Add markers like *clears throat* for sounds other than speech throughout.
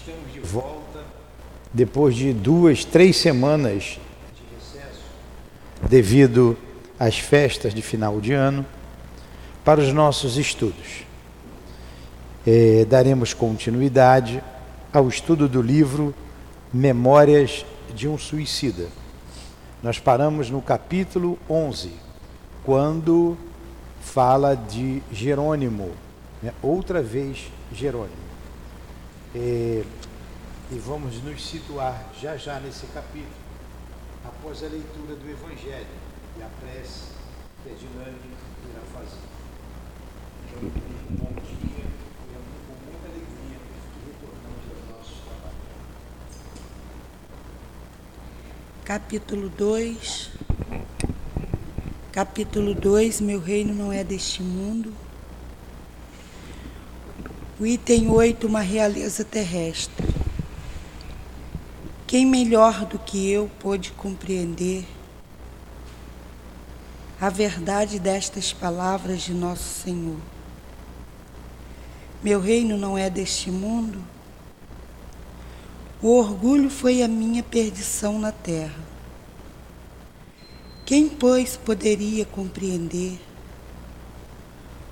Estamos de volta depois de duas, três semanas de recesso, devido às festas de final de ano, para os nossos estudos. É, daremos continuidade ao estudo do livro Memórias de um Suicida. Nós paramos no capítulo 11, quando fala de Jerônimo, né? outra vez Jerônimo. É, e vamos nos situar já já nesse capítulo, após a leitura do Evangelho e a prece que a dinâmica irá fazer. Então, bom dia e é com muita alegria que retornamos aos nossos trabalhos. Capítulo 2 Capítulo 2 Meu reino não é deste mundo. O item 8, uma realeza terrestre. Quem melhor do que eu pôde compreender a verdade destas palavras de nosso Senhor? Meu reino não é deste mundo. O orgulho foi a minha perdição na terra. Quem, pois, poderia compreender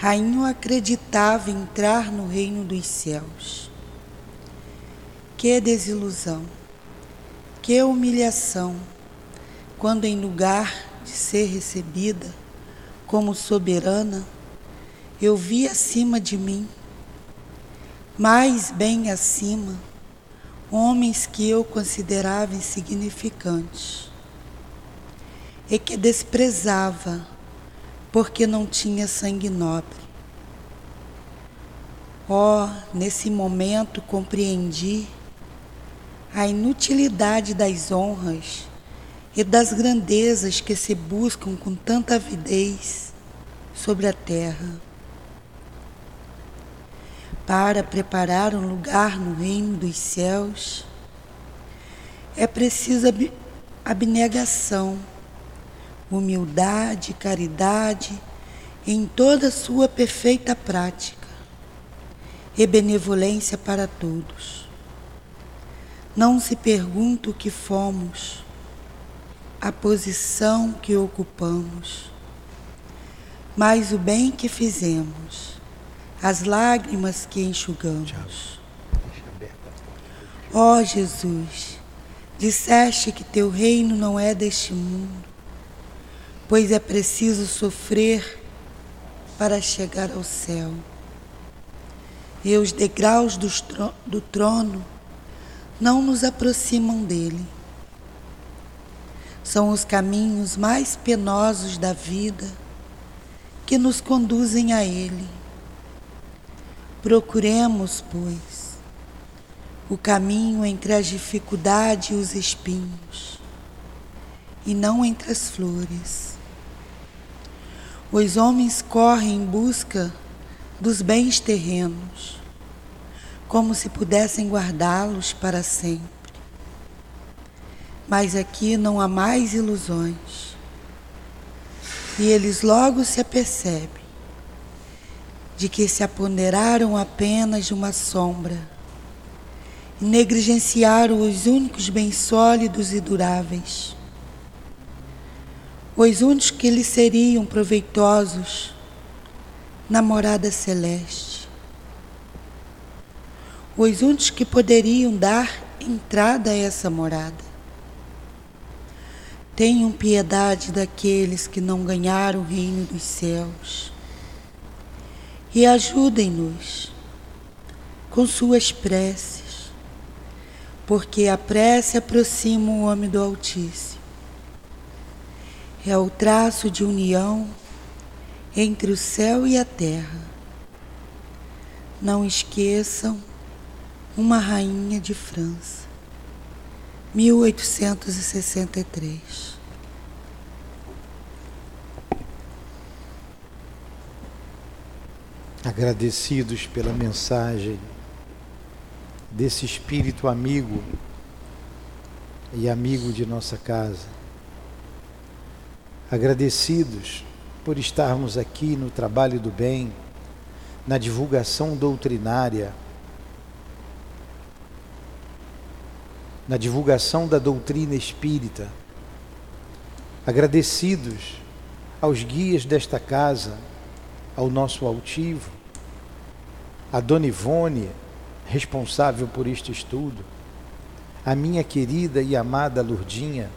Rainha acreditava entrar no reino dos céus. Que desilusão, que humilhação, quando em lugar de ser recebida como soberana, eu vi acima de mim, mais bem acima, homens que eu considerava insignificantes e que desprezava porque não tinha sangue nobre. Oh, nesse momento compreendi a inutilidade das honras e das grandezas que se buscam com tanta avidez sobre a terra. Para preparar um lugar no reino dos céus, é preciso abnegação humildade, caridade em toda a sua perfeita prática e benevolência para todos. Não se pergunta o que fomos, a posição que ocupamos, mas o bem que fizemos, as lágrimas que enxugamos. Ó oh, Jesus, disseste que teu reino não é deste mundo pois é preciso sofrer para chegar ao céu. E os degraus do trono não nos aproximam dele. São os caminhos mais penosos da vida que nos conduzem a ele. Procuremos, pois, o caminho entre as dificuldades e os espinhos, e não entre as flores. Os homens correm em busca dos bens terrenos, como se pudessem guardá-los para sempre. Mas aqui não há mais ilusões. E eles logo se apercebem de que se apoderaram apenas de uma sombra e negligenciaram os únicos bens sólidos e duráveis os únicos que lhe seriam proveitosos na morada celeste, os únicos que poderiam dar entrada a essa morada. Tenham piedade daqueles que não ganharam o reino dos céus e ajudem-nos com suas preces, porque a prece aproxima o homem do Altíssimo é o traço de união entre o céu e a terra. Não esqueçam uma rainha de França. 1863. Agradecidos pela mensagem desse espírito amigo e amigo de nossa casa. Agradecidos por estarmos aqui no trabalho do bem, na divulgação doutrinária, na divulgação da doutrina espírita. Agradecidos aos guias desta casa, ao nosso altivo, a Dona Ivone, responsável por este estudo, a minha querida e amada Lurdinha,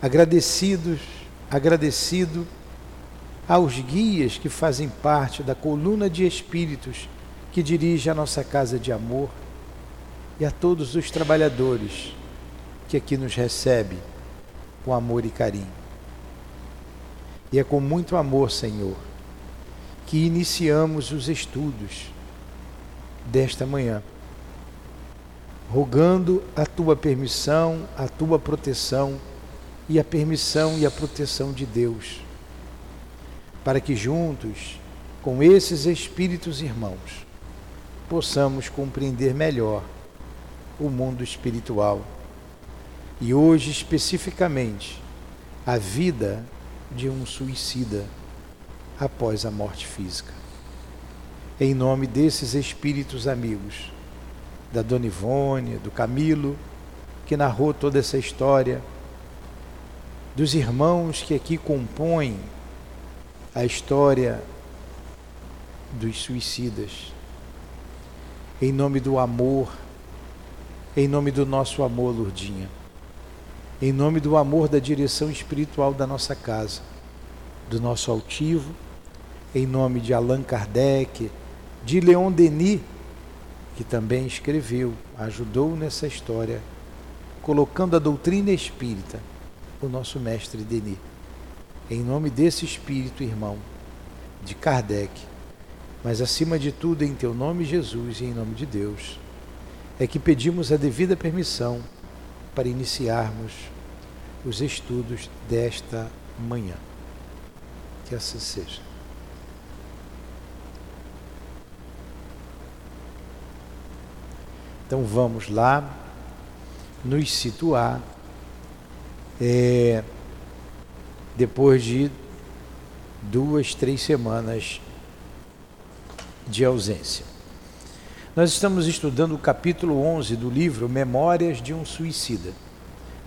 agradecidos, agradecido aos guias que fazem parte da coluna de espíritos que dirige a nossa casa de amor e a todos os trabalhadores que aqui nos recebe com amor e carinho. E é com muito amor, Senhor, que iniciamos os estudos desta manhã, rogando a tua permissão, a tua proteção e a permissão e a proteção de Deus, para que juntos, com esses espíritos irmãos, possamos compreender melhor o mundo espiritual e hoje especificamente a vida de um suicida após a morte física. Em nome desses espíritos amigos, da Dona Ivone, do Camilo, que narrou toda essa história, dos irmãos que aqui compõem a história dos suicidas, em nome do amor, em nome do nosso amor, Lurdinha, em nome do amor da direção espiritual da nossa casa, do nosso altivo, em nome de Allan Kardec, de Leon Denis, que também escreveu, ajudou nessa história, colocando a doutrina espírita, o nosso mestre Denis. Em nome desse espírito, irmão, de Kardec, mas acima de tudo em teu nome, Jesus, e em nome de Deus, é que pedimos a devida permissão para iniciarmos os estudos desta manhã. Que assim seja. Então vamos lá nos situar é, depois de duas, três semanas de ausência. Nós estamos estudando o capítulo 11 do livro Memórias de um Suicida,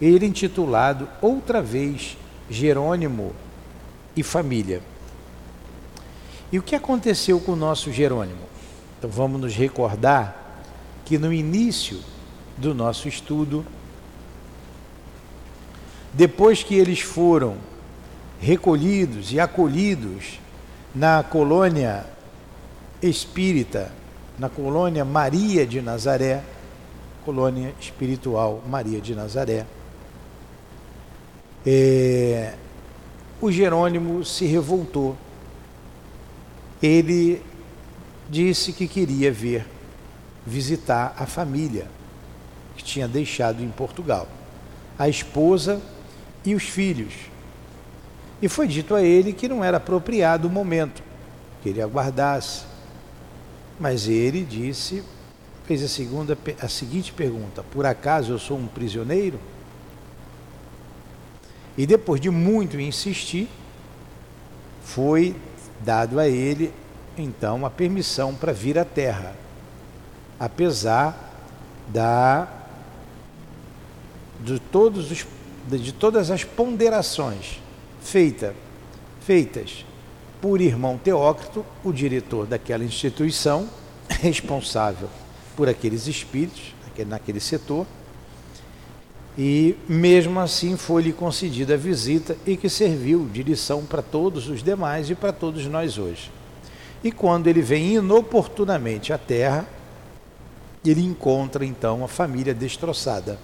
ele intitulado Outra vez Jerônimo e Família. E o que aconteceu com o nosso Jerônimo? Então vamos nos recordar que no início do nosso estudo, depois que eles foram recolhidos e acolhidos na colônia espírita, na colônia Maria de Nazaré, colônia espiritual Maria de Nazaré, é, o Jerônimo se revoltou. Ele disse que queria ver visitar a família que tinha deixado em Portugal, a esposa e os filhos. E foi dito a ele que não era apropriado o momento, que ele aguardasse. Mas ele disse, fez a, segunda, a seguinte pergunta: Por acaso eu sou um prisioneiro? E depois de muito insistir, foi dado a ele então a permissão para vir à terra apesar da de todos os de todas as ponderações feita, feitas por irmão Teócrito, o diretor daquela instituição, *laughs* responsável por aqueles espíritos, naquele setor, e mesmo assim foi-lhe concedida a visita e que serviu de lição para todos os demais e para todos nós hoje. E quando ele vem inoportunamente à Terra, ele encontra então a família destroçada.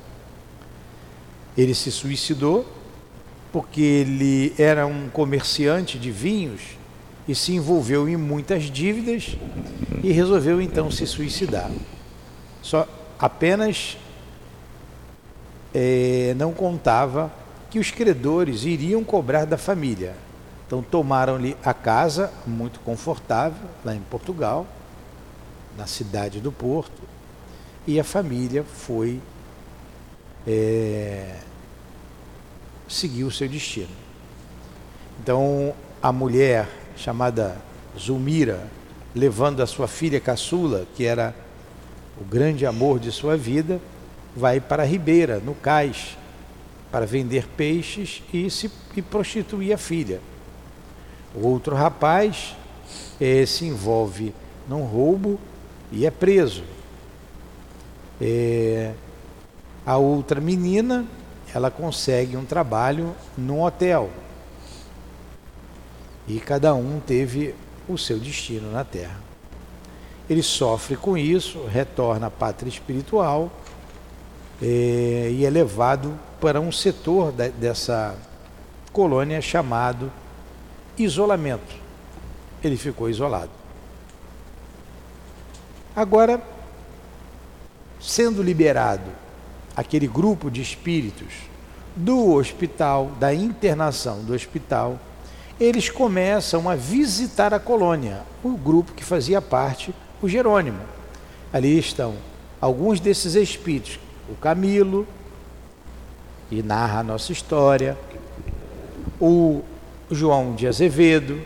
Ele se suicidou porque ele era um comerciante de vinhos e se envolveu em muitas dívidas e resolveu então se suicidar. Só apenas é, não contava que os credores iriam cobrar da família. Então tomaram-lhe a casa, muito confortável, lá em Portugal, na cidade do Porto, e a família foi é, seguir o seu destino. Então a mulher chamada Zulmira, levando a sua filha caçula, que era o grande amor de sua vida, vai para a ribeira, no cais, para vender peixes e se e prostituir a filha. O outro rapaz eh, se envolve num roubo e é preso. Eh, a outra menina, ela consegue um trabalho num hotel. E cada um teve o seu destino na terra. Ele sofre com isso, retorna à pátria espiritual é, e é levado para um setor dessa colônia chamado isolamento. Ele ficou isolado. Agora, sendo liberado aquele grupo de espíritos do hospital, da internação do hospital, eles começam a visitar a colônia, o grupo que fazia parte, o Jerônimo. Ali estão alguns desses espíritos, o Camilo, que narra a nossa história, o João de Azevedo,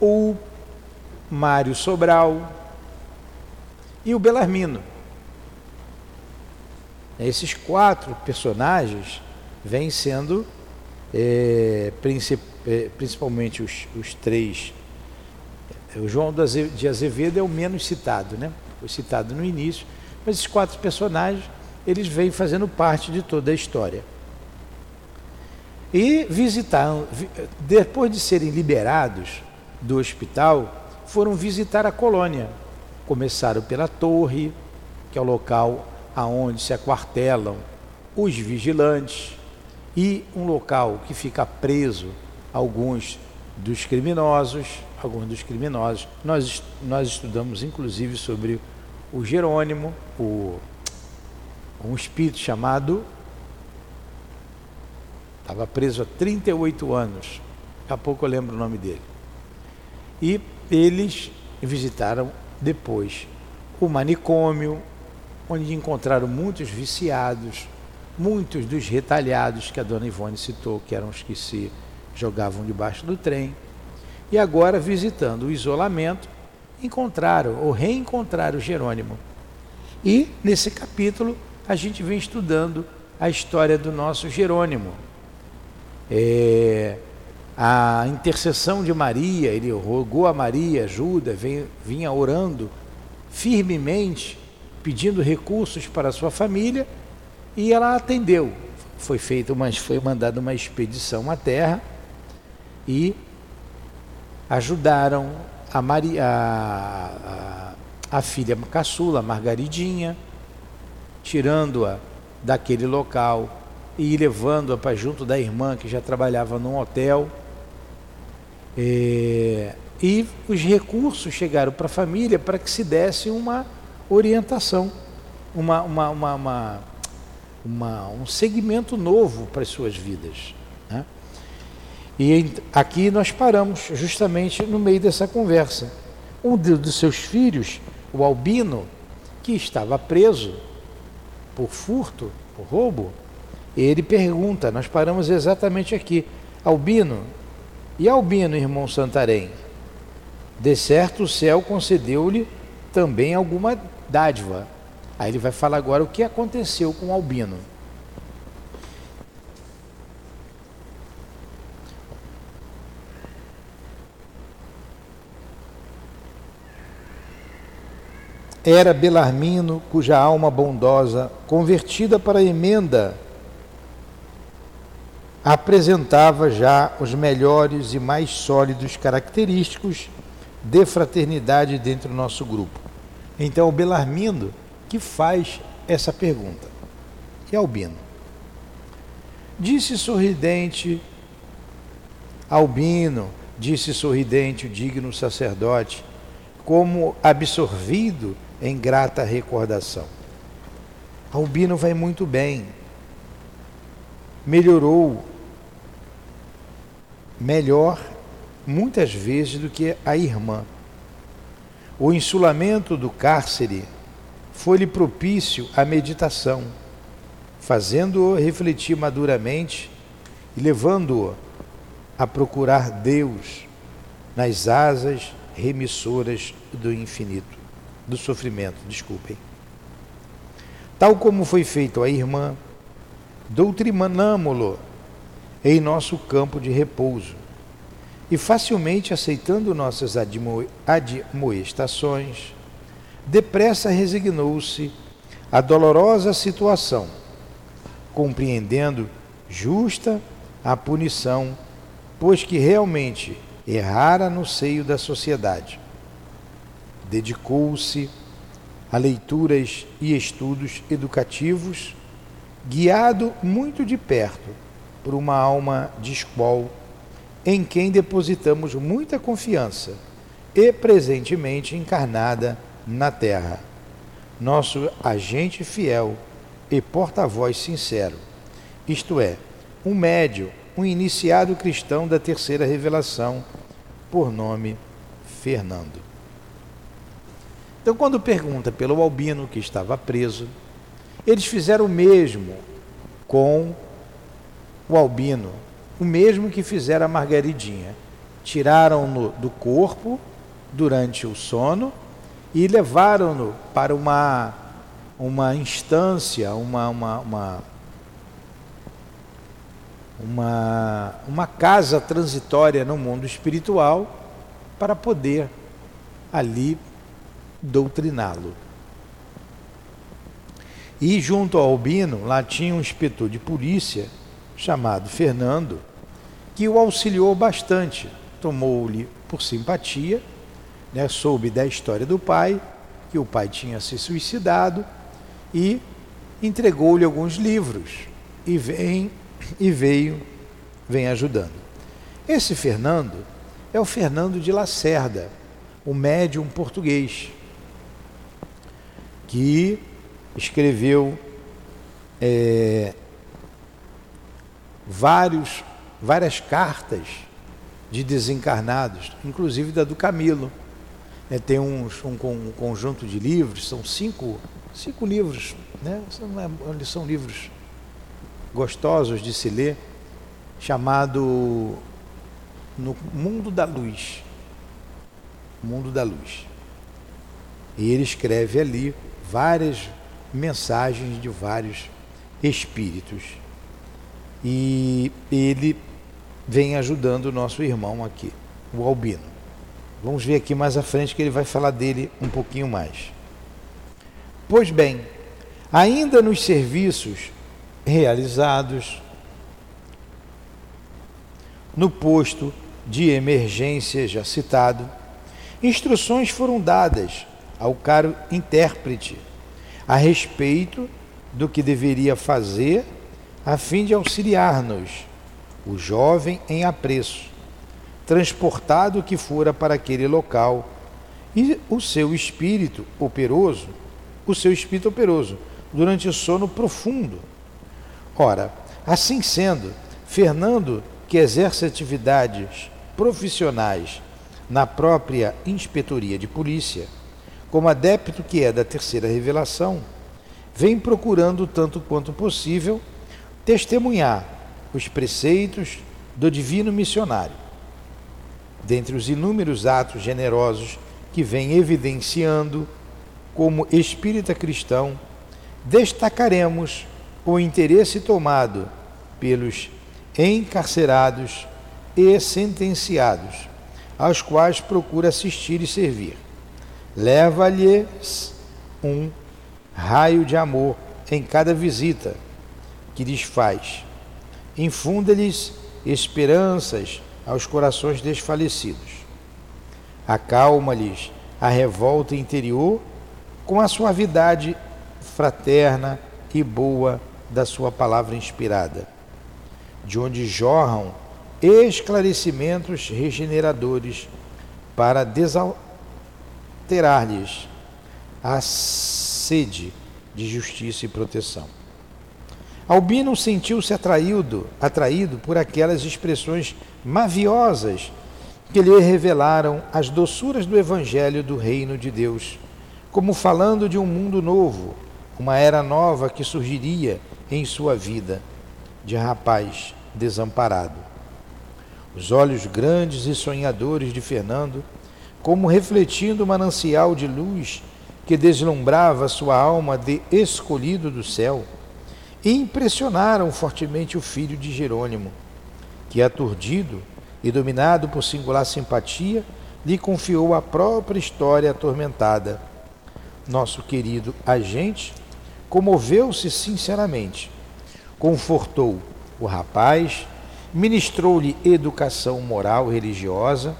o Mário Sobral e o Belarmino. Esses quatro personagens vêm sendo é, é, principalmente os, os três. O João de Azevedo é o menos citado, né? Foi citado no início, mas esses quatro personagens eles vêm fazendo parte de toda a história. E visitaram, depois de serem liberados do hospital, foram visitar a colônia. Começaram pela torre, que é o local aonde se aquartelam os vigilantes, e um local que fica preso alguns dos criminosos, alguns dos criminosos. Nós, nós estudamos inclusive sobre o Jerônimo, o, um espírito chamado estava preso há 38 anos. Daqui a pouco eu lembro o nome dele. E eles visitaram depois o manicômio, onde encontraram muitos viciados, muitos dos retalhados que a dona Ivone citou, que eram os que se jogavam debaixo do trem. E agora, visitando o isolamento, encontraram ou reencontraram Jerônimo. E nesse capítulo a gente vem estudando a história do nosso Jerônimo. É, a intercessão de Maria, ele rogou a Maria ajuda, vem, vinha orando firmemente, pedindo recursos para sua família e ela atendeu. Foi feita uma, foi mandada uma expedição à terra e ajudaram a, Maria, a, a, a filha caçula, Margaridinha, tirando-a daquele local e levando-a para junto da irmã que já trabalhava num hotel. É, e os recursos chegaram para a família para que se desse uma orientação, uma, uma, uma, uma um segmento novo para as suas vidas. Né? E aqui nós paramos justamente no meio dessa conversa. Um dos seus filhos, o Albino, que estava preso por furto, por roubo, ele pergunta, nós paramos exatamente aqui, Albino, e Albino, irmão Santarém? De certo o céu concedeu-lhe também alguma dádiva, Aí ele vai falar agora o que aconteceu com o Albino. Era Belarmino, cuja alma bondosa, convertida para emenda, apresentava já os melhores e mais sólidos característicos de fraternidade dentro do nosso grupo. Então, o Belarmino que faz essa pergunta. É Albino. Disse sorridente Albino, disse sorridente o digno sacerdote, como absorvido em grata recordação. Albino vai muito bem. Melhorou melhor muitas vezes do que a irmã. O insulamento do cárcere foi-lhe propício à meditação, fazendo-o refletir maduramente e levando-o a procurar Deus nas asas remissoras do infinito, do sofrimento, desculpem. Tal como foi feito à irmã, doutrinamo-lo em nosso campo de repouso e facilmente aceitando nossas admoestações, depressa resignou-se à dolorosa situação, compreendendo justa a punição, pois que realmente errara no seio da sociedade. Dedicou-se a leituras e estudos educativos, guiado muito de perto por uma alma de escol em quem depositamos muita confiança e presentemente encarnada na Terra. Nosso agente fiel e porta-voz sincero, isto é, um médio, um iniciado cristão da terceira revelação, por nome Fernando. Então, quando pergunta pelo albino que estava preso, eles fizeram o mesmo com o albino, o mesmo que fizeram a Margaridinha. Tiraram-no do corpo durante o sono e levaram-no para uma, uma instância, uma, uma, uma, uma, uma casa transitória no mundo espiritual para poder ali doutriná-lo. E junto ao Albino, lá tinha um inspetor de polícia chamado Fernando, que o auxiliou bastante. Tomou-lhe por simpatia, né, soube da história do pai, que o pai tinha se suicidado, e entregou-lhe alguns livros e vem e veio vem ajudando. Esse Fernando é o Fernando de Lacerda, o médium português, que escreveu é, vários, várias cartas de desencarnados, inclusive da do Camilo. É, tem um, um, conjunto de livros, são cinco, cinco livros, né? são, é, são livros gostosos de se ler, chamado No Mundo da Luz. Mundo da Luz. E ele escreve ali várias mensagens de vários espíritos e ele vem ajudando o nosso irmão aqui, o Albino. Vamos ver aqui mais à frente que ele vai falar dele um pouquinho mais. Pois bem, ainda nos serviços realizados no posto de emergência já citado, instruções foram dadas ao caro intérprete a respeito do que deveria fazer a fim de auxiliar-nos, o jovem em apreço, transportado que fora para aquele local, e o seu espírito operoso, o seu espírito operoso, durante o sono profundo. Ora, assim sendo, Fernando, que exerce atividades profissionais na própria inspetoria de polícia, como adepto que é da terceira revelação, vem procurando tanto quanto possível testemunhar os preceitos do divino missionário. Dentre os inúmeros atos generosos que vem evidenciando como espírita cristão, destacaremos o interesse tomado pelos encarcerados e sentenciados, aos quais procura assistir e servir. Leva-lhes um raio de amor em cada visita, que lhes faz. Infunda-lhes esperanças aos corações desfalecidos. Acalma-lhes a revolta interior com a suavidade fraterna e boa da sua palavra inspirada, de onde jorram esclarecimentos regeneradores para desalterar-lhes a sede de justiça e proteção. Albino sentiu-se atraído, atraído por aquelas expressões maviosas que lhe revelaram as doçuras do Evangelho do Reino de Deus, como falando de um mundo novo, uma era nova que surgiria em sua vida, de rapaz desamparado. Os olhos grandes e sonhadores de Fernando, como refletindo o manancial de luz que deslumbrava sua alma de escolhido do céu, e impressionaram fortemente o filho de Jerônimo, que, aturdido e dominado por singular simpatia, lhe confiou a própria história atormentada. Nosso querido agente comoveu-se sinceramente, confortou o rapaz, ministrou-lhe educação moral e religiosa,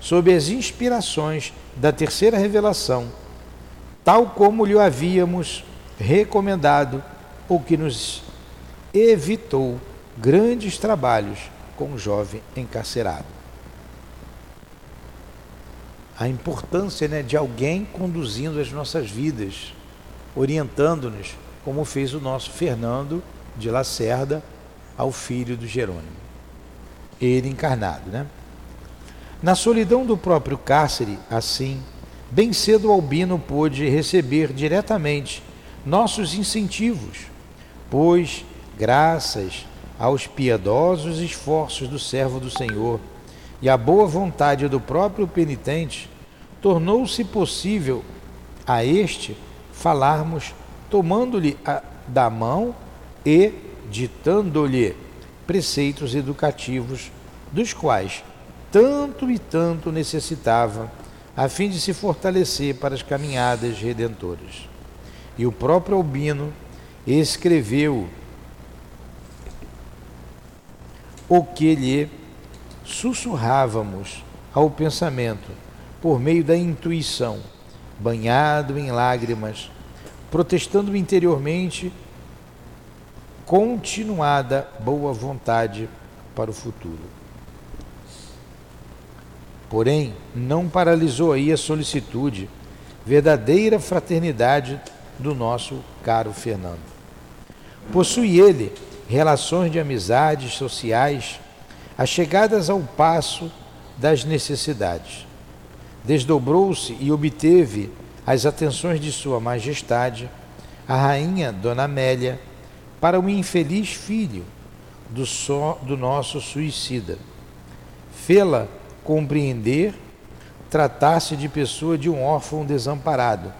sob as inspirações da terceira revelação, tal como lhe havíamos recomendado o que nos evitou grandes trabalhos com o jovem encarcerado. A importância né, de alguém conduzindo as nossas vidas, orientando-nos, como fez o nosso Fernando de Lacerda ao filho do Jerônimo, ele encarnado. Né? Na solidão do próprio cárcere, assim, bem cedo Albino pôde receber diretamente nossos incentivos Pois, graças aos piedosos esforços do servo do Senhor e à boa vontade do próprio penitente, tornou-se possível a este falarmos tomando-lhe da mão e ditando-lhe preceitos educativos, dos quais tanto e tanto necessitava, a fim de se fortalecer para as caminhadas redentoras. E o próprio Albino escreveu o que lhe sussurrávamos ao pensamento por meio da intuição, banhado em lágrimas, protestando interiormente continuada boa vontade para o futuro. Porém, não paralisou aí a solicitude, verdadeira fraternidade do nosso caro Fernando. Possui ele relações de amizades sociais achegadas ao passo das necessidades. Desdobrou-se e obteve as atenções de Sua Majestade, a Rainha Dona Amélia, para o infeliz filho do, so, do nosso suicida. Fê-la compreender tratar-se de pessoa de um órfão desamparado,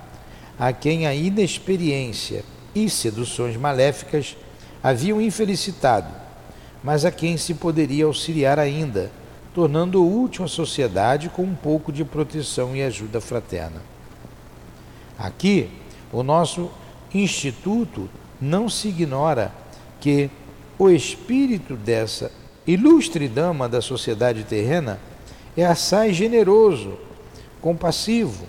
a quem a inexperiência e seduções maléficas haviam infelicitado, mas a quem se poderia auxiliar ainda, tornando útil a sociedade com um pouco de proteção e ajuda fraterna. Aqui, o nosso instituto não se ignora que o espírito dessa ilustre dama da sociedade terrena é assaz generoso, compassivo,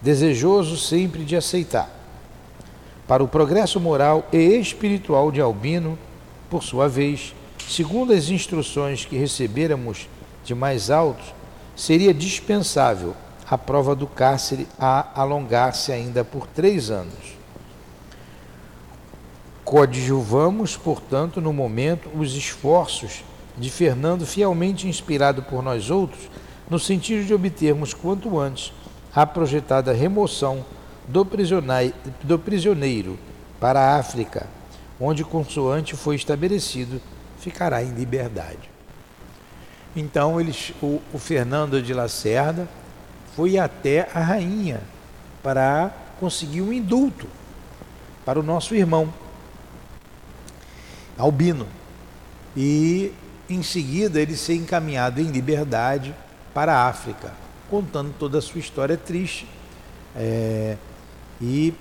desejoso sempre de aceitar para o progresso moral e espiritual de Albino, por sua vez, segundo as instruções que recebêramos de mais altos, seria dispensável a prova do cárcere a alongar-se ainda por três anos. Coadjuvamos, portanto, no momento, os esforços de Fernando, fielmente inspirado por nós outros, no sentido de obtermos quanto antes a projetada remoção do prisioneiro, do prisioneiro para a África, onde consoante foi estabelecido, ficará em liberdade. Então eles, o, o Fernando de Lacerda foi até a rainha para conseguir um indulto para o nosso irmão Albino. E em seguida ele ser encaminhado em liberdade para a África, contando toda a sua história triste. É, e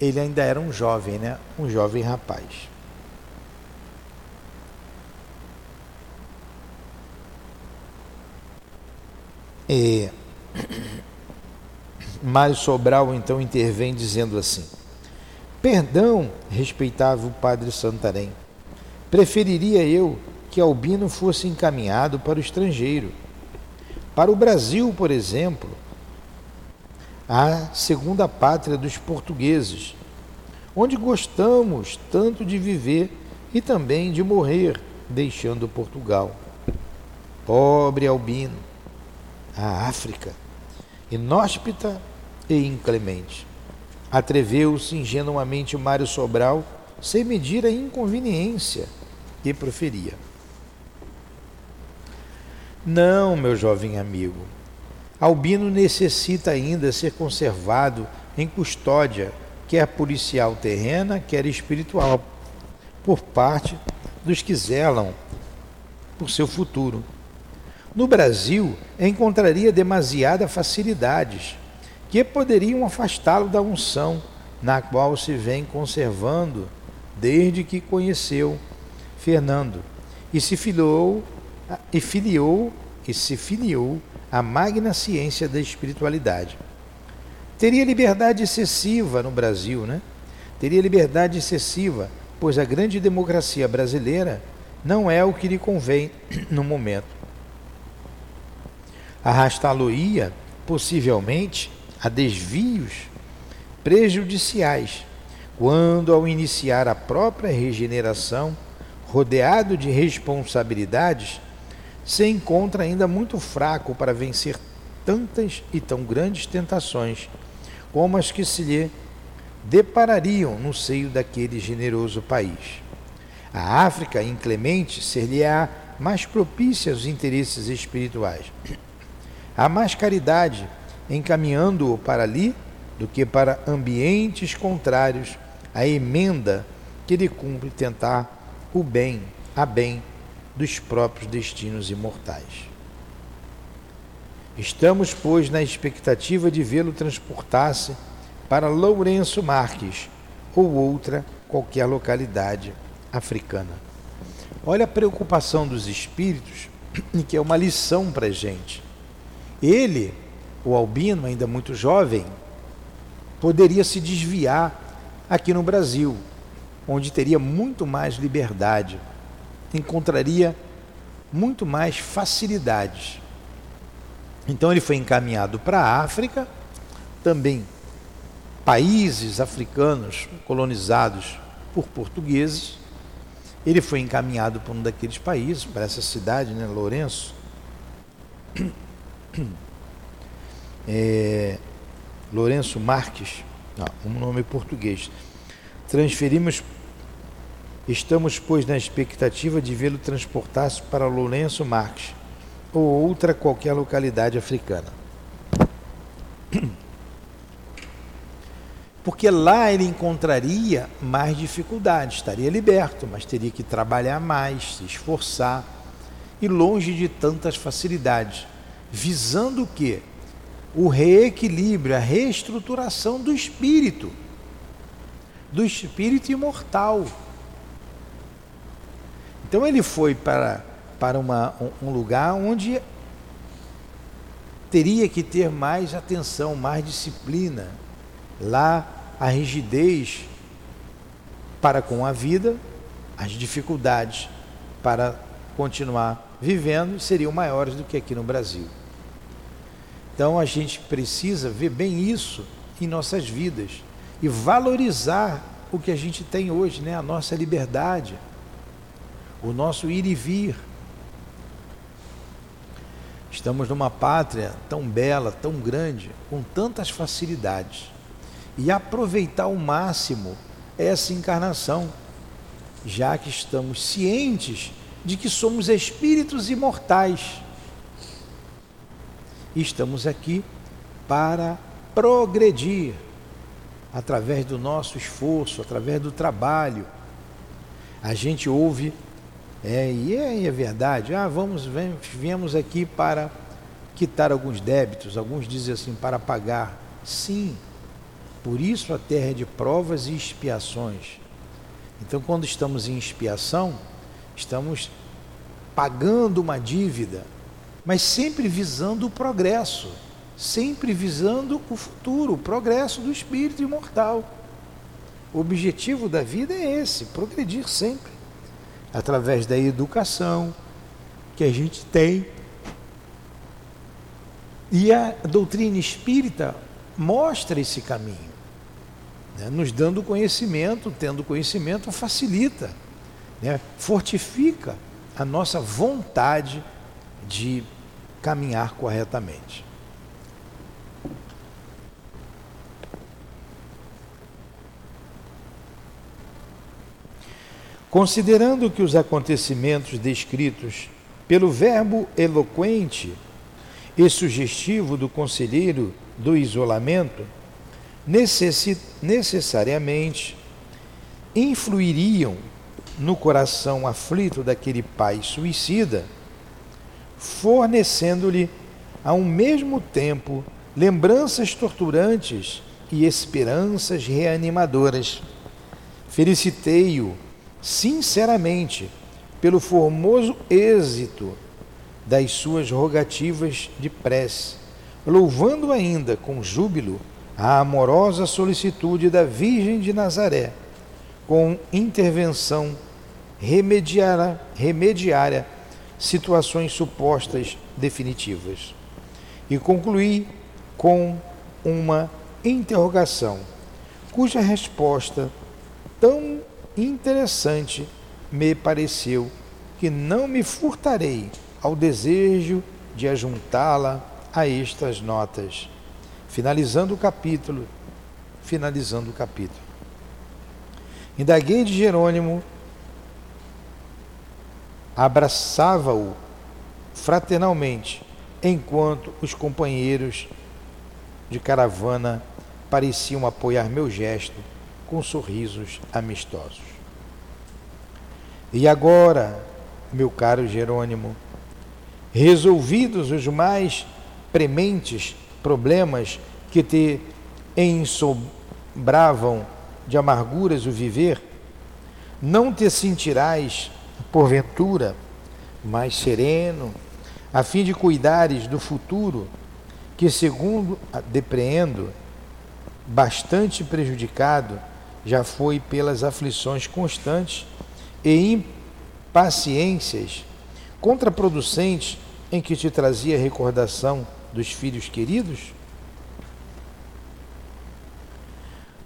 ele ainda era um jovem, né? Um jovem rapaz. E *coughs* Mário Sobral então intervém dizendo assim: Perdão, respeitava o padre Santarém. Preferiria eu que Albino fosse encaminhado para o estrangeiro. Para o Brasil, por exemplo, a segunda pátria dos portugueses, onde gostamos tanto de viver e também de morrer, deixando Portugal. Pobre Albino, a África, inóspita e inclemente. Atreveu-se ingenuamente Mário Sobral, sem medir a inconveniência que proferia. Não, meu jovem amigo. Albino necessita ainda ser conservado em custódia, quer policial terrena, quer espiritual, por parte dos que zelam por seu futuro. No Brasil, encontraria demasiadas facilidades que poderiam afastá-lo da unção na qual se vem conservando desde que conheceu Fernando e se filiou e filiou e se filiou à magna ciência da espiritualidade. Teria liberdade excessiva no Brasil, né? Teria liberdade excessiva, pois a grande democracia brasileira não é o que lhe convém *clears throat* no momento. Arrastá-lo-ia, possivelmente, a desvios prejudiciais, quando, ao iniciar a própria regeneração, rodeado de responsabilidades, se encontra ainda muito fraco para vencer tantas e tão grandes tentações como as que se lhe deparariam no seio daquele generoso país. A África inclemente ser-lhe-á mais propícia aos interesses espirituais. Há mais caridade encaminhando-o para ali do que para ambientes contrários à emenda que lhe cumpre tentar o bem a bem dos próprios destinos imortais. Estamos, pois, na expectativa de vê-lo transportar-se para Lourenço Marques ou outra qualquer localidade africana. Olha a preocupação dos espíritos, *clears throat* que é uma lição para a gente. Ele, o Albino, ainda muito jovem, poderia se desviar aqui no Brasil, onde teria muito mais liberdade encontraria muito mais facilidades. Então ele foi encaminhado para a África, também países africanos colonizados por portugueses. Ele foi encaminhado para um daqueles países, para essa cidade, né, Lourenço. *coughs* É, Lourenço Marques, não, um nome português. Transferimos Estamos, pois, na expectativa de vê-lo transportar-se para Lourenço Marques ou outra qualquer localidade africana. *clears throat* Porque lá ele encontraria mais dificuldades, estaria liberto, mas teria que trabalhar mais, se esforçar e longe de tantas facilidades, visando o quê? O reequilíbrio, a reestruturação do espírito, do espírito imortal então ele foi para, para uma, um lugar onde teria que ter mais atenção, mais disciplina. Lá a rigidez para com a vida, as dificuldades para continuar vivendo seriam maiores do que aqui no Brasil. Então a gente precisa ver bem isso em nossas vidas e valorizar o que a gente tem hoje, né? a nossa liberdade o nosso ir e vir. Estamos numa pátria tão bela, tão grande, com tantas facilidades. E aproveitar ao máximo essa encarnação, já que estamos cientes de que somos espíritos imortais. Estamos aqui para progredir através do nosso esforço, através do trabalho. A gente ouve é, e é, é verdade. Ah, vamos, vem, viemos aqui para quitar alguns débitos. Alguns dizem assim, para pagar. Sim, por isso a terra é de provas e expiações. Então, quando estamos em expiação, estamos pagando uma dívida, mas sempre visando o progresso, sempre visando o futuro, o progresso do espírito imortal. O objetivo da vida é esse, progredir sempre através da educação que a gente tem. E a doutrina espírita mostra esse caminho. né? nos dando conhecimento, tendo conhecimento, facilita, né? fortifica a nossa vontade de caminhar corretamente. Considerando que os acontecimentos descritos pelo verbo eloquente e sugestivo do conselheiro do isolamento necessariamente influiriam no coração aflito daquele pai suicida, fornecendo-lhe ao mesmo tempo lembranças torturantes e esperanças reanimadoras. Felicitei-o sinceramente pelo formoso êxito das suas rogativas de prece, louvando ainda com júbilo a amorosa solicitude da Virgem de Nazaré, com intervenção remediária, remediária situações supostas definitivas. E concluí com uma interrogação, cuja resposta tão interessante me pareceu que não me furtarei ao desejo de ajuntá-la a estas notas. Finalizando o capítulo, finalizando o capítulo. Indaguei de Jerônimo, abraçava-o fraternalmente, enquanto os companheiros de caravana pareciam apoiar meu gesto com sorrisos amistosos. E agora, meu caro Jerônimo, resolvidos os mais prementes problemas que te ensobravam de amarguras o viver, não te sentirás, porventura, mais sereno, a fim de cuidares do futuro, que, segundo depreendo, bastante prejudicado já foi pelas aflições constantes e impaciências contraproducentes em que te trazia recordação dos filhos queridos?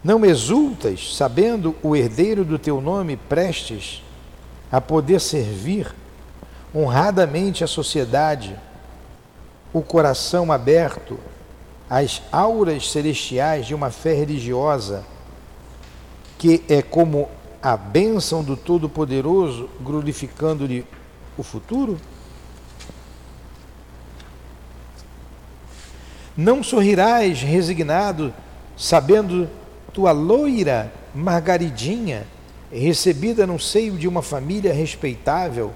Não exultas, sabendo o herdeiro do teu nome prestes a poder servir honradamente a sociedade, o coração aberto às auras celestiais de uma fé religiosa que é como a bênção do Todo-Poderoso, glorificando-lhe o futuro? Não sorrirás resignado, sabendo tua loira Margaridinha, recebida no seio de uma família respeitável,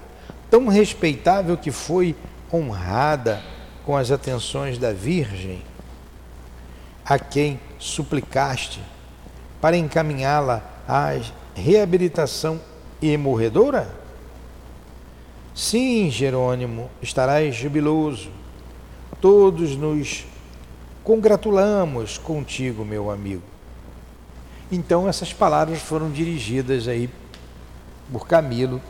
tão respeitável que foi honrada com as atenções da Virgem, a quem suplicaste para encaminhá-la à reabilitação hemorredora? Sim, Jerônimo, estarás jubiloso. Todos nos congratulamos contigo, meu amigo. Então essas palavras foram dirigidas aí por Camilo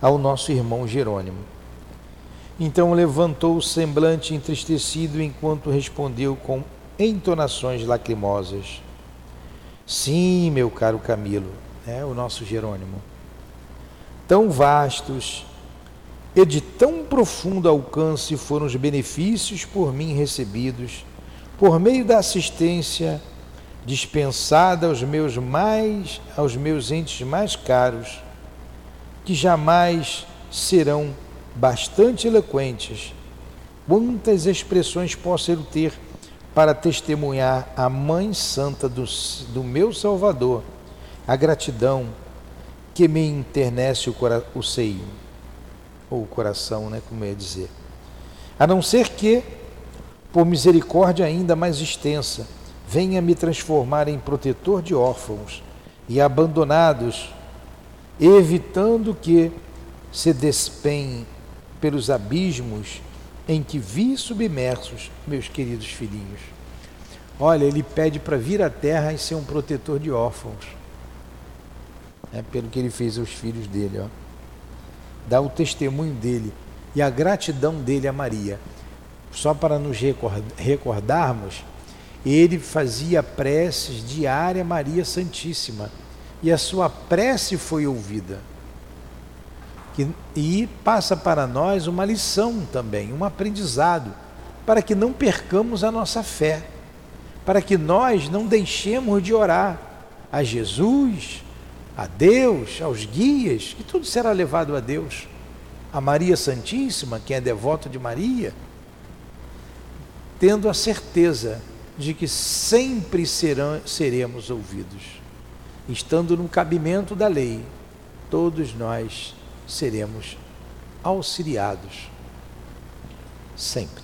ao nosso irmão Jerônimo. Então levantou o semblante entristecido enquanto respondeu com entonações lacrimosas: Sim, meu caro Camilo, é o nosso Jerônimo. Tão vastos e de tão profundo alcance foram os benefícios por mim recebidos, por meio da assistência dispensada aos meus mais aos meus entes mais caros, que jamais serão bastante eloquentes. Quantas expressões posso eu ter para testemunhar a Mãe Santa do, do meu Salvador, a gratidão que me internece o, cora, o seio, ou o coração, né, como eu ia dizer. A não ser que, por misericórdia ainda mais extensa, venha me transformar em protetor de órfãos e abandonados, evitando que se despenhem pelos abismos em que vi submersos meus queridos filhinhos. Olha, ele pede para vir à terra e ser um protetor de órfãos. É pelo que ele fez aos filhos dele, ó. Dá o testemunho dele e a gratidão dele a Maria. Só para nos recordarmos ele fazia preces diária a Maria Santíssima e a sua prece foi ouvida. E passa para nós uma lição também, um aprendizado, para que não percamos a nossa fé, para que nós não deixemos de orar a Jesus, a Deus, aos guias, que tudo será levado a Deus. A Maria Santíssima, quem é devoto de Maria, tendo a certeza de que sempre serão, seremos ouvidos. Estando no cabimento da lei, todos nós seremos auxiliados. Sempre.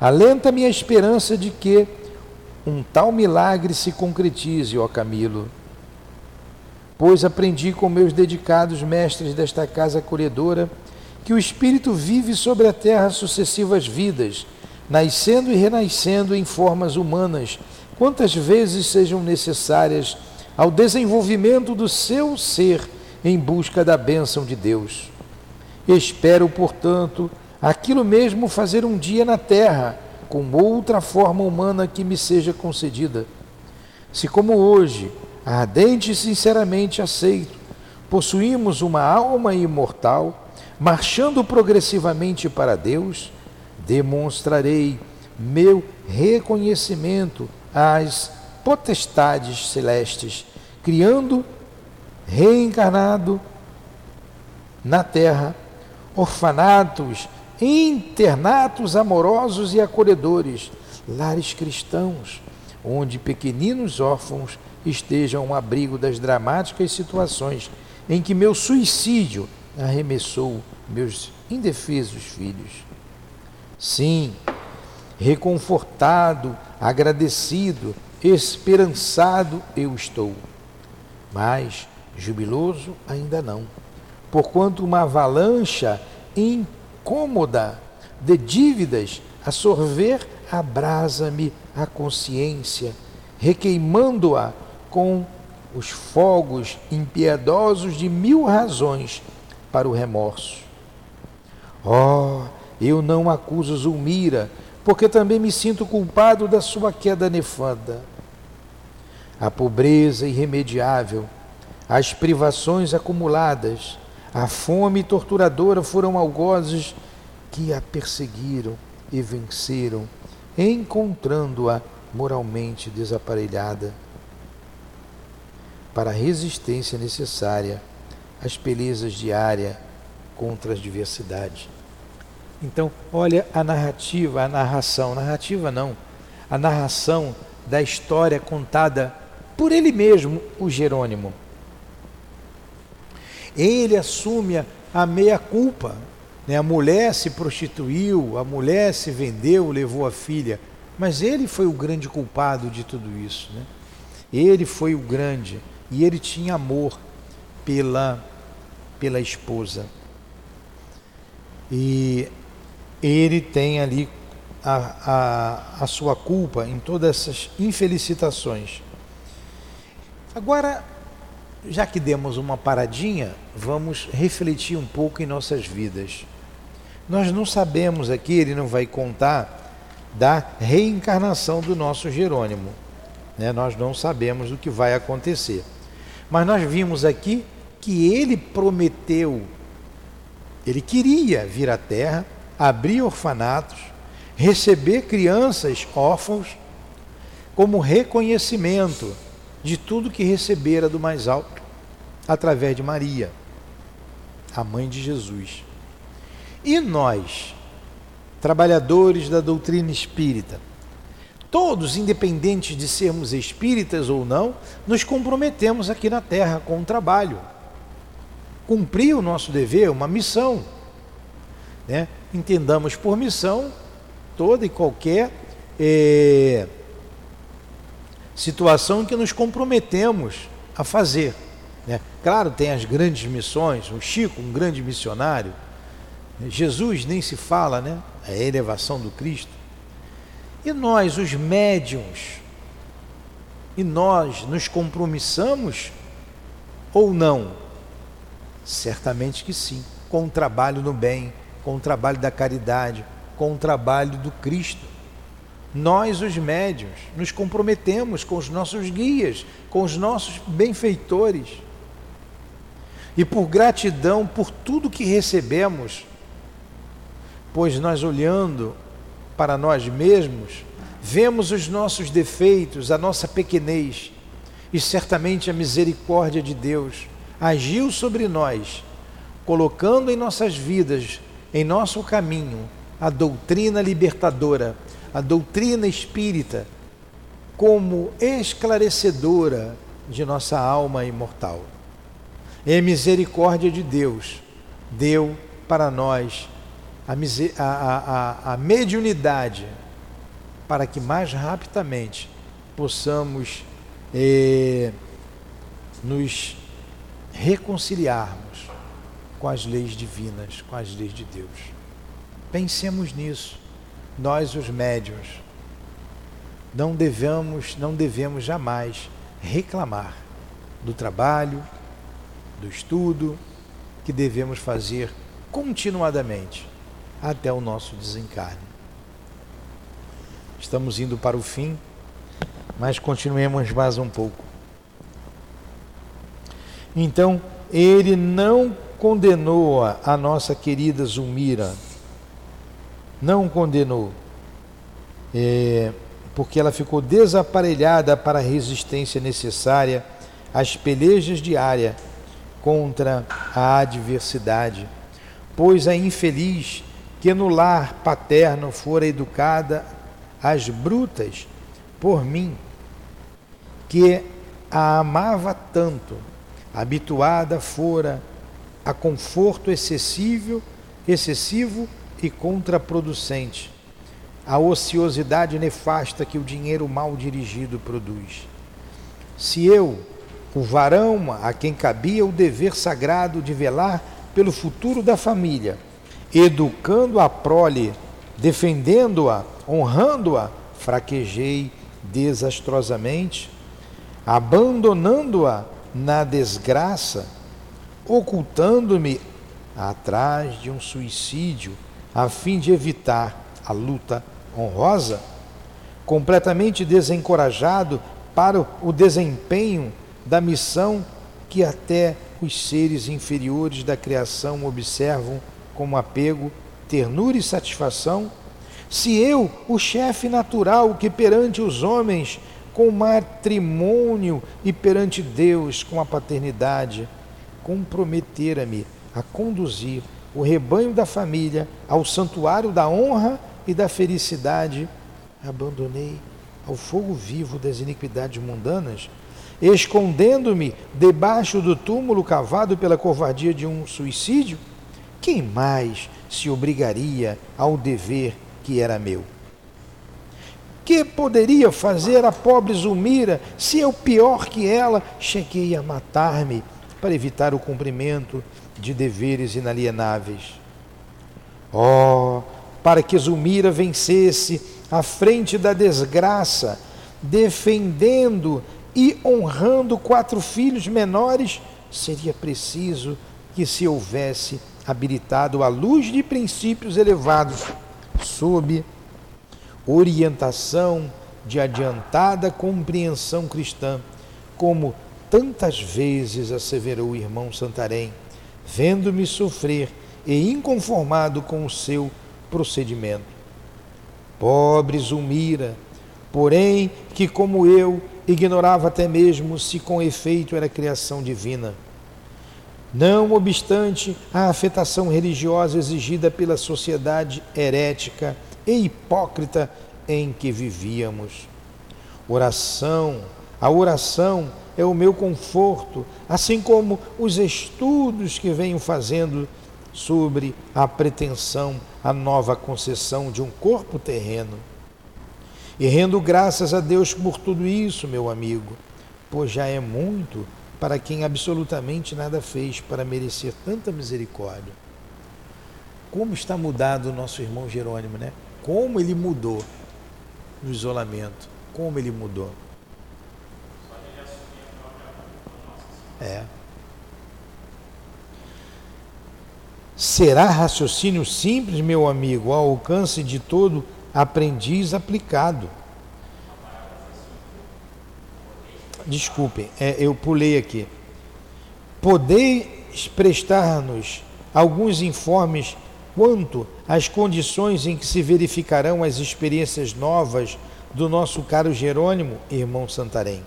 Alenta-me a esperança de que um tal milagre se concretize, ó Camilo. Pois aprendi com meus dedicados mestres desta casa acolhedora que o Espírito vive sobre a terra sucessivas vidas nascendo e renascendo em formas humanas, quantas vezes sejam necessárias ao desenvolvimento do seu ser em busca da bênção de Deus. Espero, portanto, aquilo mesmo fazer um dia na terra, com outra forma humana que me seja concedida. Se, como hoje, ardente e sinceramente aceito, possuímos uma alma imortal, marchando progressivamente para Deus, demonstrarei meu reconhecimento às potestades celestes, criando, reencarnado na terra, orfanatos, internatos amorosos e acolhedores, lares cristãos, onde pequeninos órfãos estejam ao abrigo das dramáticas situações em que meu suicídio arremessou meus indefesos filhos. Sim, reconfortado, agradecido, esperançado eu estou. Mas jubiloso ainda não, porquanto uma avalancha incômoda de dívidas a sorver abrasa-me a consciência, requeimando-a com os fogos impiedosos de mil razões para o remorso. Oh, eu não acuso Zulmira, porque também me sinto culpado da sua queda nefanda. A pobreza irremediável, as privações acumuladas, a fome torturadora foram algozes que a perseguiram e venceram, encontrando-a moralmente desaparelhada. Para a resistência necessária às belezas diárias contra as diversidades. Então, olha a narrativa, a narração, narrativa não, a narração da história contada por ele mesmo, o Jerônimo. Ele assume a meia-culpa. Né? A mulher se prostituiu, a mulher se vendeu, levou a filha. Mas ele foi o grande culpado de tudo isso. Né? Ele foi o grande. E ele tinha amor pela, pela esposa. E ele tem ali a, a, a sua culpa em todas essas infelicitações. Agora, já que demos uma paradinha, vamos refletir um pouco em nossas vidas. Nós não sabemos aqui, ele não vai contar da reencarnação do nosso Jerônimo. Né? Nós não sabemos o que vai acontecer. Mas nós vimos aqui que ele prometeu, ele queria vir à Terra abrir orfanatos, receber crianças órfãos como reconhecimento de tudo que recebera do mais alto através de Maria, a mãe de Jesus. E nós, trabalhadores da doutrina espírita, todos, independentes de sermos espíritas ou não, nos comprometemos aqui na Terra com o trabalho. Cumprir o nosso dever, uma missão. Né? Entendamos por missão toda e qualquer é, situação que nos comprometemos a fazer. Né? Claro, tem as grandes missões, o Chico, um grande missionário, Jesus nem se fala, né? A elevação do Cristo. E nós, os médiums, e nós nos compromissamos ou não? Certamente que sim, com o trabalho no bem, com o trabalho da caridade, com o trabalho do Cristo. Nós, os médios, nos comprometemos com os nossos guias, com os nossos benfeitores. E por gratidão por tudo que recebemos, pois nós olhando para nós mesmos, vemos os nossos defeitos, a nossa pequenez, e certamente a misericórdia de Deus agiu sobre nós, colocando em nossas vidas, em nosso caminho, a doutrina libertadora, a doutrina espírita, como esclarecedora de nossa alma imortal. E misericórdia de Deus deu para nós a, a, a, a mediunidade para que mais rapidamente possamos eh, nos reconciliarmos com as leis divinas, com as leis de Deus. Pensemos nisso, nós os médios. Não devemos, não devemos jamais reclamar do trabalho, do estudo que devemos fazer continuadamente até o nosso desencarne. Estamos indo para o fim, mas continuemos mais um pouco. Então, ele não condenou a, nossa querida Zulmira, não condenou, é, porque ela ficou desaparelhada para a resistência necessária às pelejas diárias contra a adversidade, pois a infeliz que no lar paterno fora educada às brutas por mim, que a amava tanto, habituada fora a conforto excessivo, excessivo e contraproducente, a ociosidade nefasta que o dinheiro mal dirigido produz. Se eu, o varão a quem cabia o dever sagrado de velar pelo futuro da família, educando a prole, defendendo-a, honrando-a, fraquejei desastrosamente, abandonando-a na desgraça, ocultando-me atrás de um suicídio a fim de evitar a luta honrosa, completamente desencorajado para o desempenho da missão que até os seres inferiores da criação observam como apego, ternura e satisfação, se eu, o chefe natural que perante os homens com matrimônio e perante Deus com a paternidade, comprometera-me a conduzir o rebanho da família ao santuário da honra e da felicidade, abandonei ao fogo vivo das iniquidades mundanas, escondendo-me debaixo do túmulo cavado pela covardia de um suicídio? Quem mais se obrigaria ao dever que era meu? Que poderia fazer a pobre Zulmira se eu, pior que ela, cheguei a matar-me para evitar o cumprimento de deveres inalienáveis? Oh, para que Zulmira vencesse à frente da desgraça, defendendo e honrando quatro filhos menores, seria preciso que se houvesse habilitado à luz de princípios elevados, sob orientação de adiantada compreensão cristã, como tantas vezes asseverou o irmão Santarém, vendo-me sofrer e inconformado com o seu procedimento. Pobre Zulmira, porém, que como eu ignorava até mesmo se com efeito era criação divina não obstante a afetação religiosa exigida pela sociedade herética e hipócrita em que vivíamos. Oração, a oração é o meu conforto, assim como os estudos que venho fazendo sobre a pretensão, a nova concessão de um corpo terreno. E rendo graças a Deus por tudo isso, meu amigo, pois já é muito para quem absolutamente nada fez para merecer tanta misericórdia. Como está mudado o nosso irmão Jerônimo, né? Como ele mudou no isolamento. Como ele mudou. É. Será raciocínio simples, meu amigo, ao alcance de todo aprendiz aplicado. Desculpem, é, eu pulei aqui. Podeis prestar-nos alguns informes quanto às condições em que se verificarão as experiências novas do nosso caro Jerônimo, irmão Santarém.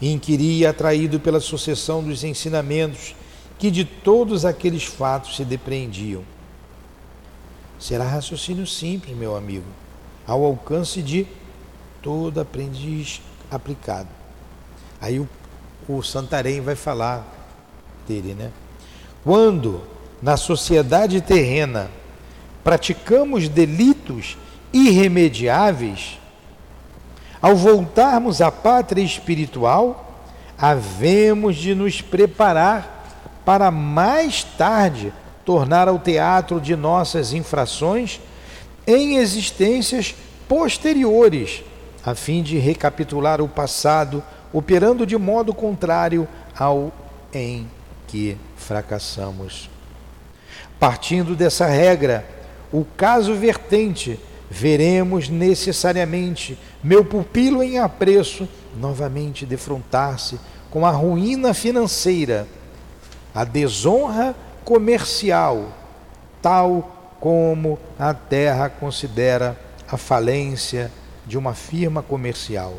Inquiria atraído pela sucessão dos ensinamentos que de todos aqueles fatos se depreendiam. Será raciocínio simples, meu amigo, ao alcance de todo aprendiz aplicado. Aí o, o Santarém vai falar dele, né? Quando na sociedade terrena praticamos delitos irremediáveis, ao voltarmos à pátria espiritual, havemos de nos preparar para mais tarde tornar ao teatro de nossas infrações em existências posteriores, a fim de recapitular o passado, operando de modo contrário ao em que fracassamos. Partindo dessa regra, o caso vertente, veremos necessariamente meu pupilo em apreço novamente defrontar-se com a ruína financeira a desonra comercial, tal como a terra considera a falência de uma firma comercial.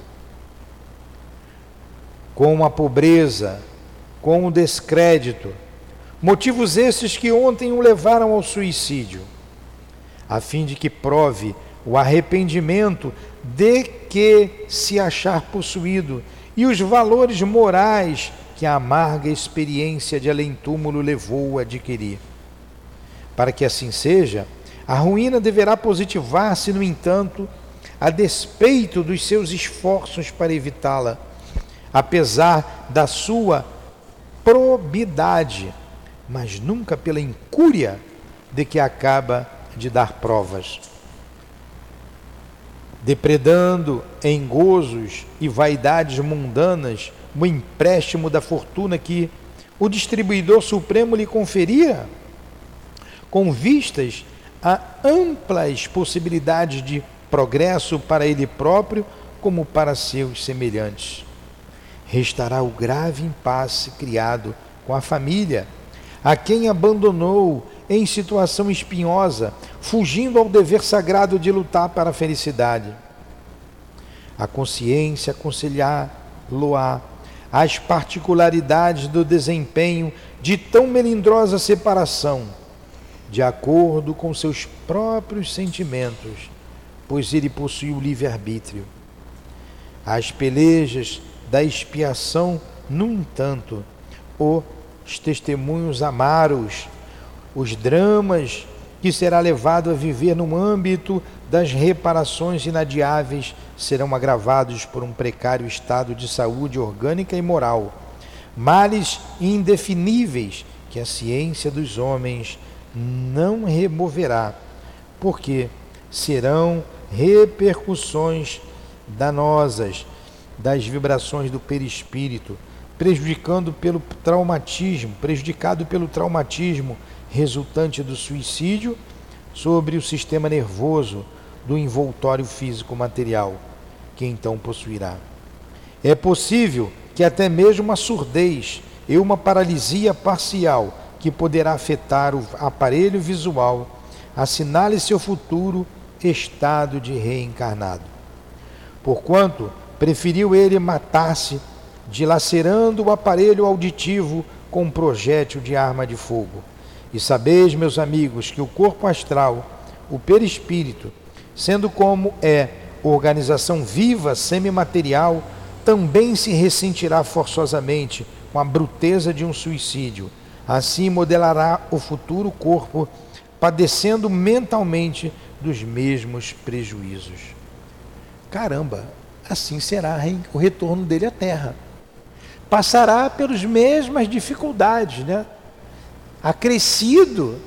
Com a pobreza, com o descrédito, motivos esses que ontem o levaram ao suicídio, a fim de que prove o arrependimento de que se achar possuído e os valores morais que a amarga experiência de além-túmulo levou a adquirir. Para que assim seja, a ruína deverá positivar-se, no entanto, a despeito dos seus esforços para evitá-la, apesar da sua probidade, mas nunca pela incúria de que acaba de dar provas. Depredando em gozos e vaidades mundanas, o empréstimo da fortuna que o distribuidor supremo lhe conferia, com vistas a amplas possibilidades de progresso para ele próprio como para seus semelhantes. Restará o grave impasse criado com a família, a quem abandonou em situação espinhosa, fugindo ao dever sagrado de lutar para a felicidade. A consciência aconselhar-lo-á as particularidades do desempenho de tão melindrosa separação, de acordo com seus próprios sentimentos, pois ele possui o livre-arbítrio. As pelejas da expiação, no entanto, os testemunhos amaros, os dramas que será levado a viver no âmbito das reparações inadiáveis serão agravados por um precário estado de saúde orgânica e moral, males indefiníveis que a ciência dos homens não removerá, porque serão repercussões danosas das vibrações do perispírito, prejudicando pelo traumatismo, prejudicado pelo traumatismo resultante do suicídio sobre o sistema nervoso do envoltório físico material, que então possuirá. É possível que até mesmo uma surdez e uma paralisia parcial que poderá afetar o aparelho visual assinale seu futuro estado de reencarnado. Porquanto preferiu ele matar-se dilacerando o aparelho auditivo com um projétil de arma de fogo e sabeis, meus amigos, que o corpo astral, o perispírito, sendo como é organização viva, semimaterial, também se ressentirá forçosamente com a bruteza de um suicídio. Assim modelará o futuro corpo, padecendo mentalmente dos mesmos prejuízos. Caramba, assim será o retorno dele à Terra. Passará pelas mesmas dificuldades, né? acrescido,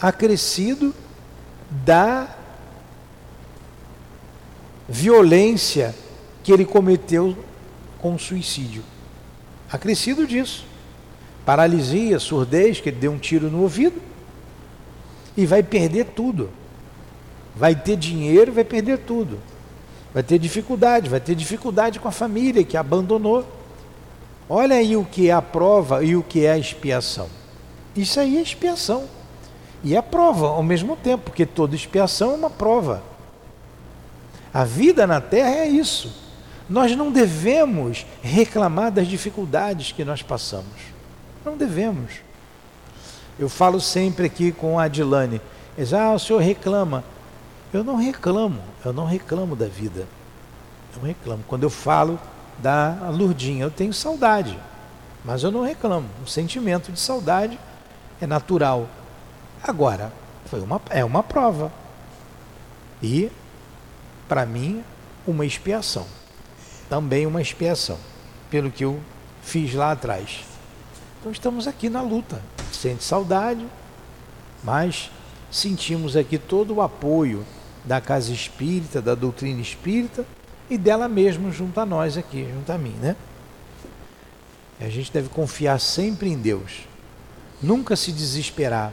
acrescido da violência que ele cometeu com o suicídio. Acrescido disso. Paralisia, surdez, que ele deu um tiro no ouvido e vai perder tudo. vai ter dinheiro vai perder tudo. Vai ter dificuldade, vai ter dificuldade com a família que abandonou. Olha aí o que é a prova e o que é a expiação. Isso aí é expiação. E é prova ao mesmo tempo, porque toda expiação é uma prova. A vida na terra é isso. Nós não devemos reclamar das dificuldades que nós passamos. Não devemos. Eu falo sempre aqui com a Adilane, diz, ah, o senhor reclama. Eu não reclamo, eu não reclamo da vida. Eu não reclamo. Quando eu falo da Lurdinha, eu tenho saudade, mas eu não reclamo. O sentimento de saudade é natural. Agora, foi uma, é uma prova. E, para mim, uma expiação também uma expiação pelo que eu fiz lá atrás. Então estamos aqui na luta. Sente saudade, mas sentimos aqui todo o apoio da casa espírita, da doutrina espírita e dela mesma junto a nós aqui, junto a mim, né? A gente deve confiar sempre em Deus. Nunca se desesperar.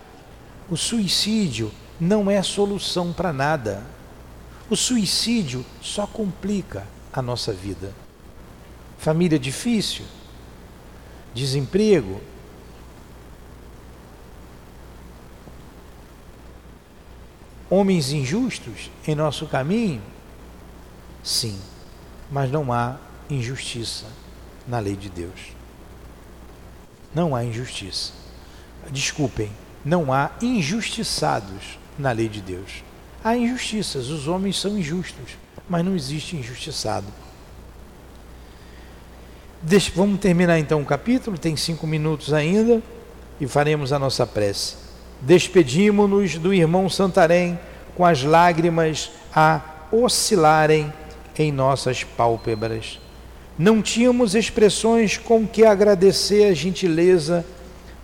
O suicídio não é solução para nada. O suicídio só complica a nossa vida. Família difícil, desemprego, homens injustos em nosso caminho? Sim, mas não há injustiça na lei de Deus. Não há injustiça. Desculpem, não há injustiçados na lei de Deus. Há injustiças, os homens são injustos mas não existe injustiçado. Deixa, vamos terminar então o capítulo, tem cinco minutos ainda e faremos a nossa prece. Despedimos-nos do irmão Santarém com as lágrimas a oscilarem em nossas pálpebras. Não tínhamos expressões com que agradecer a gentileza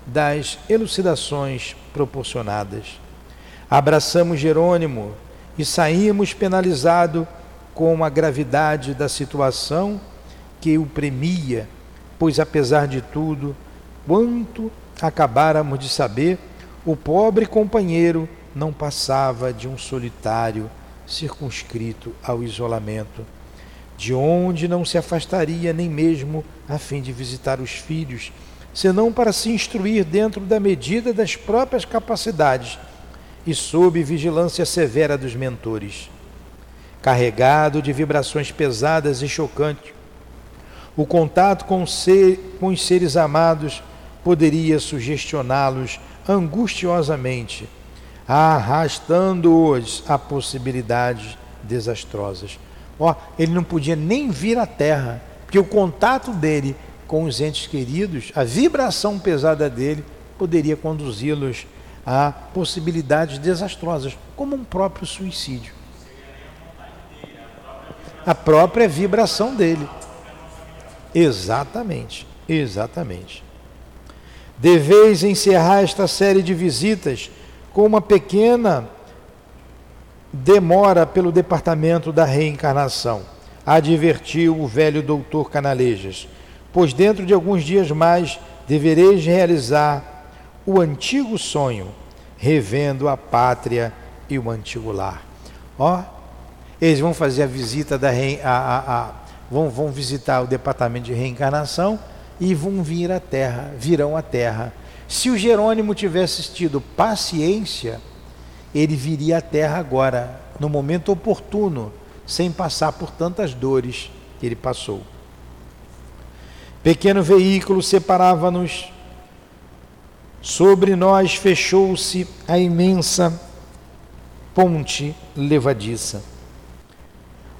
das elucidações proporcionadas. Abraçamos Jerônimo e saímos penalizado com a gravidade da situação que o premia, pois apesar de tudo, quanto acabáramos de saber, o pobre companheiro não passava de um solitário circunscrito ao isolamento, de onde não se afastaria nem mesmo a fim de visitar os filhos, senão para se instruir dentro da medida das próprias capacidades e sob vigilância severa dos mentores carregado de vibrações pesadas e chocantes. O contato com, ser, com os seres amados poderia sugestioná-los angustiosamente, arrastando-os a possibilidades desastrosas. Ó, ele não podia nem vir à Terra, porque o contato dele com os entes queridos, a vibração pesada dele, poderia conduzi-los a possibilidades desastrosas, como um próprio suicídio a própria vibração dele. Exatamente, exatamente. Deveis encerrar esta série de visitas com uma pequena demora pelo departamento da reencarnação, advertiu o velho doutor Canalejas, pois dentro de alguns dias mais devereis realizar o antigo sonho, revendo a pátria e o antigo lar. Ó, eles vão fazer a visita da re... a, a, a... Vão, vão visitar o departamento de reencarnação e vão vir à Terra, virão à Terra. Se o Jerônimo tivesse tido paciência, ele viria à Terra agora, no momento oportuno, sem passar por tantas dores que ele passou. Pequeno veículo separava-nos. Sobre nós fechou-se a imensa ponte levadiça.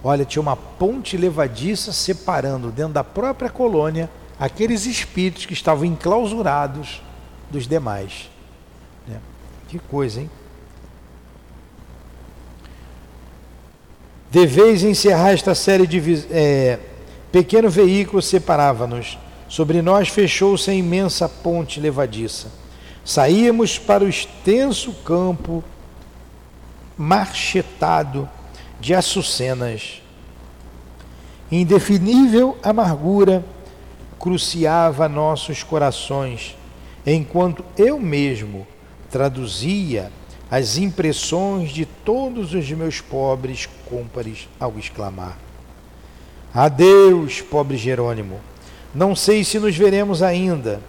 Olha, tinha uma ponte levadiça separando dentro da própria colônia aqueles espíritos que estavam enclausurados dos demais. Né? Que coisa, hein? Deveis encerrar esta série de é, pequeno veículo separava-nos. Sobre nós fechou-se a imensa ponte levadiça. Saíamos para o extenso campo marchetado de açucenas. Indefinível amargura cruciava nossos corações, enquanto eu mesmo traduzia as impressões de todos os meus pobres cômpares ao exclamar: Adeus, pobre Jerônimo. Não sei se nos veremos ainda,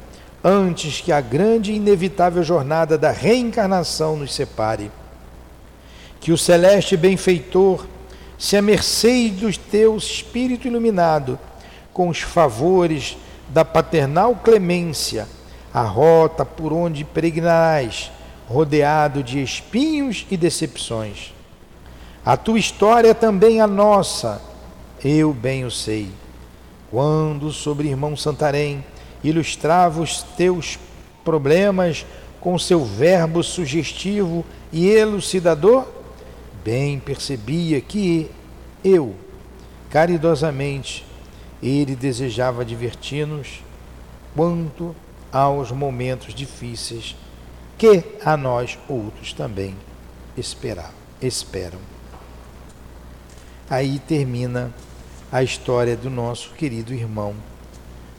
antes que a grande e inevitável jornada da reencarnação nos separe. Que o celeste benfeitor se a mercê do teu espírito iluminado, com os favores da paternal clemência, a rota por onde peregrinarás, rodeado de espinhos e decepções. A tua história é também a nossa, eu bem o sei. Quando sobre irmão Santarém ilustrava os teus problemas com seu verbo sugestivo e elucidador, bem percebia que eu, caridosamente, ele desejava divertir-nos quanto aos momentos difíceis que a nós outros também esperar, esperam. Aí termina a história do nosso querido irmão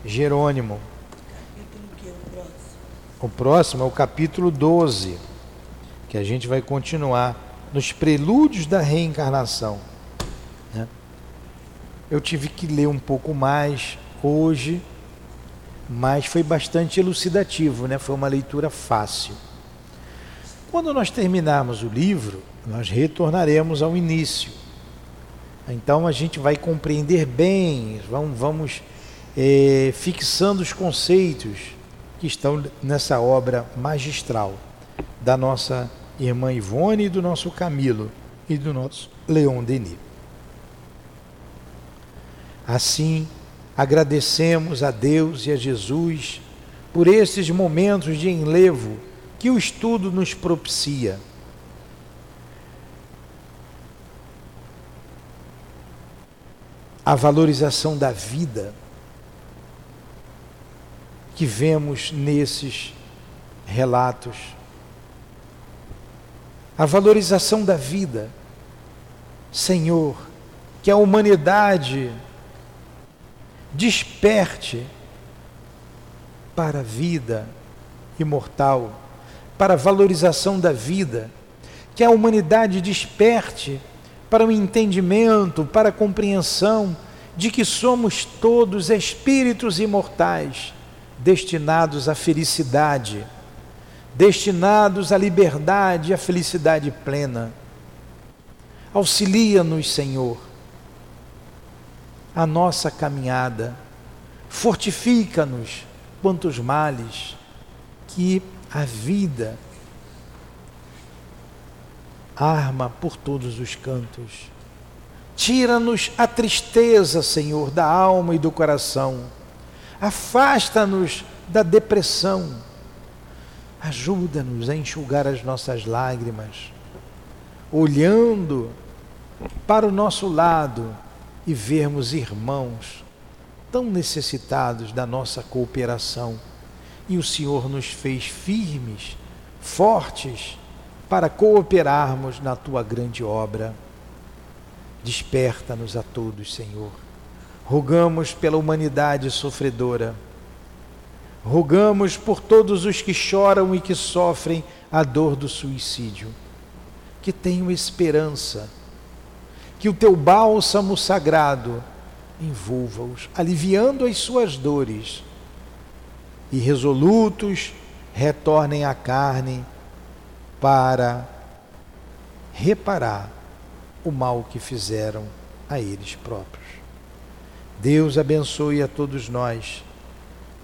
Jerônimo. O próximo é o capítulo 12, que a gente vai continuar nos prelúdios da reencarnação. Né? Eu tive que ler um pouco mais hoje, mas foi bastante elucidativo, né? foi uma leitura fácil. Quando nós terminarmos o livro, nós retornaremos ao início. Então a gente vai compreender bem, vamos, vamos é, fixando os conceitos que estão nessa obra magistral da nossa irmã Ivone do nosso Camilo e do nosso Leon Denis. Assim, agradecemos a Deus e a Jesus por esses momentos de enlevo que o estudo nos propicia. A valorização da vida que vemos nesses relatos. A valorização da vida. Senhor, que a humanidade desperte para a vida imortal para a valorização da vida, que a humanidade desperte para o entendimento, para a compreensão de que somos todos espíritos imortais, destinados à felicidade, destinados à liberdade e à felicidade plena. Auxilia-nos, Senhor, a nossa caminhada, fortifica-nos quantos males que a vida arma por todos os cantos. Tira-nos a tristeza, Senhor, da alma e do coração. Afasta-nos da depressão. Ajuda-nos a enxugar as nossas lágrimas, olhando para o nosso lado e vermos irmãos tão necessitados da nossa cooperação e o Senhor nos fez firmes, fortes, para cooperarmos na tua grande obra. Desperta-nos a todos, Senhor. Rogamos pela humanidade sofredora. Rogamos por todos os que choram e que sofrem a dor do suicídio. Que tenham esperança. Que o teu bálsamo sagrado envolva-os, aliviando as suas dores e resolutos retornem à carne para reparar o mal que fizeram a eles próprios. Deus abençoe a todos nós.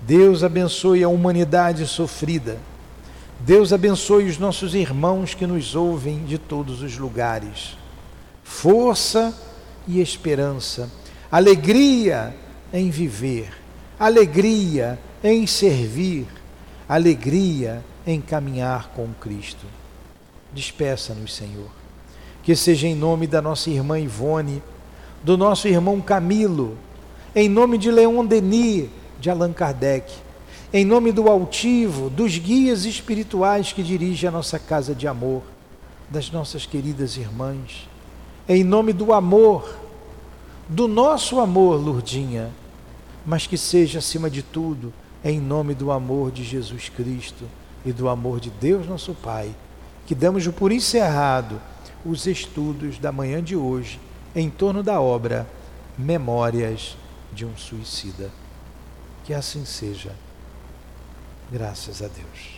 Deus abençoe a humanidade sofrida. Deus abençoe os nossos irmãos que nos ouvem de todos os lugares. Força e esperança, alegria em viver, alegria em servir, alegria em caminhar com Cristo. Despeça-nos, Senhor. Que seja em nome da nossa irmã Ivone, do nosso irmão Camilo, em nome de Leon Denis, de Allan Kardec, em nome do altivo, dos guias espirituais que dirigem a nossa casa de amor, das nossas queridas irmãs, em nome do amor, do nosso amor, Lurdinha, mas que seja, acima de tudo, em nome do amor de Jesus Cristo e do amor de Deus, nosso Pai, que damos por encerrado os estudos da manhã de hoje em torno da obra Memórias de um Suicida. Que assim seja. Graças a Deus.